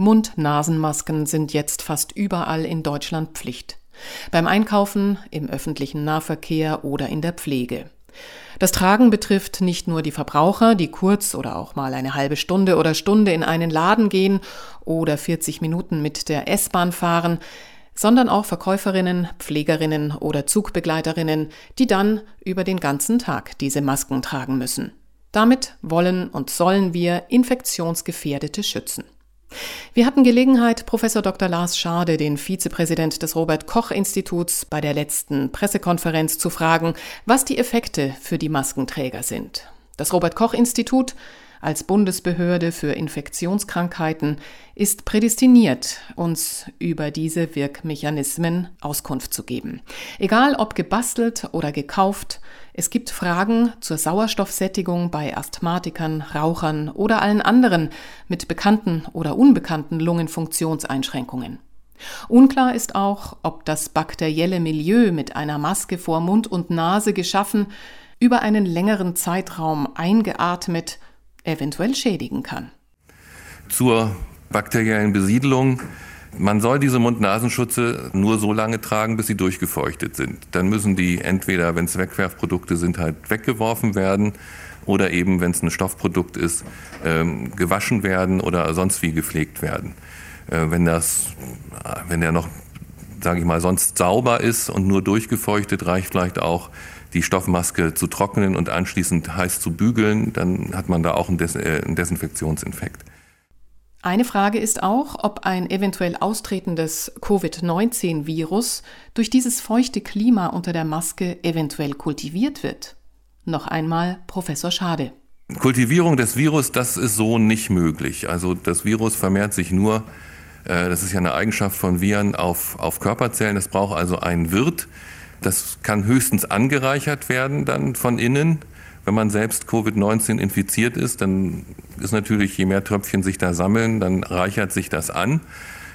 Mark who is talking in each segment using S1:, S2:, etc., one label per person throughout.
S1: Mund-Nasen-Masken sind jetzt fast überall in Deutschland Pflicht. Beim Einkaufen, im öffentlichen Nahverkehr oder in der Pflege. Das Tragen betrifft nicht nur die Verbraucher, die kurz oder auch mal eine halbe Stunde oder Stunde in einen Laden gehen oder 40 Minuten mit der S-Bahn fahren, sondern auch Verkäuferinnen, Pflegerinnen oder Zugbegleiterinnen, die dann über den ganzen Tag diese Masken tragen müssen. Damit wollen und sollen wir Infektionsgefährdete schützen. Wir hatten Gelegenheit, Professor Dr. Lars Schade, den Vizepräsident des Robert Koch Instituts, bei der letzten Pressekonferenz zu fragen, was die Effekte für die Maskenträger sind. Das Robert Koch Institut als Bundesbehörde für Infektionskrankheiten ist prädestiniert, uns über diese Wirkmechanismen Auskunft zu geben. Egal ob gebastelt oder gekauft, es gibt Fragen zur Sauerstoffsättigung bei Asthmatikern, Rauchern oder allen anderen mit bekannten oder unbekannten Lungenfunktionseinschränkungen. Unklar ist auch, ob das bakterielle Milieu mit einer Maske vor Mund und Nase geschaffen, über einen längeren Zeitraum eingeatmet eventuell schädigen kann.
S2: Zur bakteriellen Besiedelung. Man soll diese Mund-Nasenschutze nur so lange tragen, bis sie durchgefeuchtet sind. Dann müssen die entweder, wenn es Wegwerfprodukte sind, halt weggeworfen werden oder eben, wenn es ein Stoffprodukt ist, ähm, gewaschen werden oder sonst wie gepflegt werden. Äh, wenn das, wenn der noch, sage ich mal, sonst sauber ist und nur durchgefeuchtet, reicht vielleicht auch die Stoffmaske zu trocknen und anschließend heiß zu bügeln, dann hat man da auch einen, Des äh, einen Desinfektionsinfekt.
S1: Eine Frage ist auch, ob ein eventuell austretendes Covid-19-Virus durch dieses feuchte Klima unter der Maske eventuell kultiviert wird. Noch einmal Professor Schade.
S2: Kultivierung des Virus, das ist so nicht möglich. Also das Virus vermehrt sich nur, das ist ja eine Eigenschaft von Viren auf, auf Körperzellen. Es braucht also einen Wirt, das kann höchstens angereichert werden dann von innen. Wenn man selbst Covid-19 infiziert ist, dann ist natürlich, je mehr Tröpfchen sich da sammeln, dann reichert sich das an.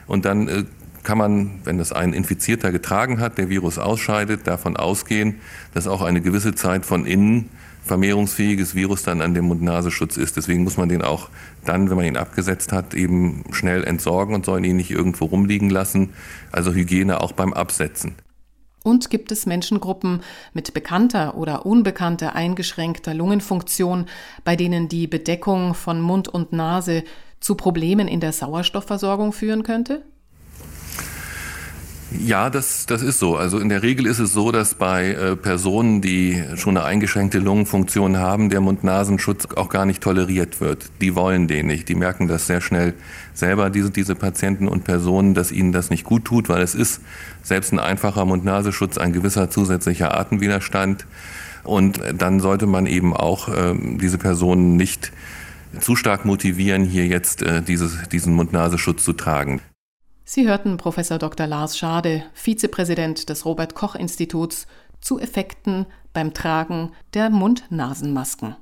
S2: Und dann äh, kann man, wenn das ein Infizierter getragen hat, der Virus ausscheidet, davon ausgehen, dass auch eine gewisse Zeit von innen vermehrungsfähiges Virus dann an dem Mund-Nasenschutz ist. Deswegen muss man den auch dann, wenn man ihn abgesetzt hat, eben schnell entsorgen und soll ihn nicht irgendwo rumliegen lassen. Also Hygiene auch beim Absetzen.
S1: Und gibt es Menschengruppen mit bekannter oder unbekannter eingeschränkter Lungenfunktion, bei denen die Bedeckung von Mund und Nase zu Problemen in der Sauerstoffversorgung führen könnte?
S2: Ja, das, das ist so. Also in der Regel ist es so, dass bei äh, Personen, die schon eine eingeschränkte Lungenfunktion haben, der Mund-Nasenschutz auch gar nicht toleriert wird. Die wollen den nicht. Die merken das sehr schnell selber, diese, diese Patienten und Personen, dass ihnen das nicht gut tut, weil es ist selbst ein einfacher Mund-Nasenschutz ein gewisser zusätzlicher Atemwiderstand. Und dann sollte man eben auch äh, diese Personen nicht zu stark motivieren, hier jetzt äh, dieses, diesen Mund-Nasenschutz zu tragen.
S1: Sie hörten Professor Dr. Lars Schade, Vizepräsident des Robert Koch Instituts, zu Effekten beim Tragen der Mund-Nasen-Masken.